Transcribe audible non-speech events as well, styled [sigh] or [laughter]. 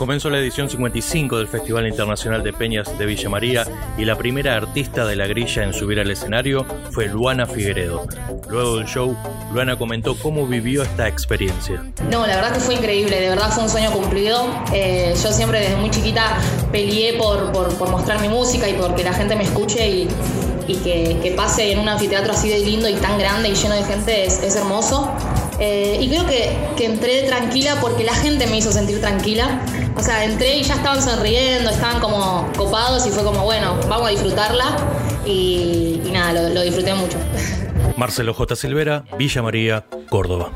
Comenzó la edición 55 del Festival Internacional de Peñas de Villa María y la primera artista de la grilla en subir al escenario fue Luana Figueredo. Luego del show, Luana comentó cómo vivió esta experiencia. No, la verdad que fue increíble, de verdad fue un sueño cumplido. Eh, yo siempre desde muy chiquita peleé por, por, mostrar mi música y porque la gente me escuche y, que, pase en un anfiteatro así de lindo y tan grande y lleno de gente es, es hermoso. Eh, y creo que, que, entré tranquila porque la gente me hizo sentir tranquila. O sea, entré y ya estaban sonriendo, estaban como copados y fue como, bueno, vamos a disfrutarla. Y, nada, lo, lo disfruté mucho. [laughs] Marcelo J. Silvera, Villa María, Córdoba.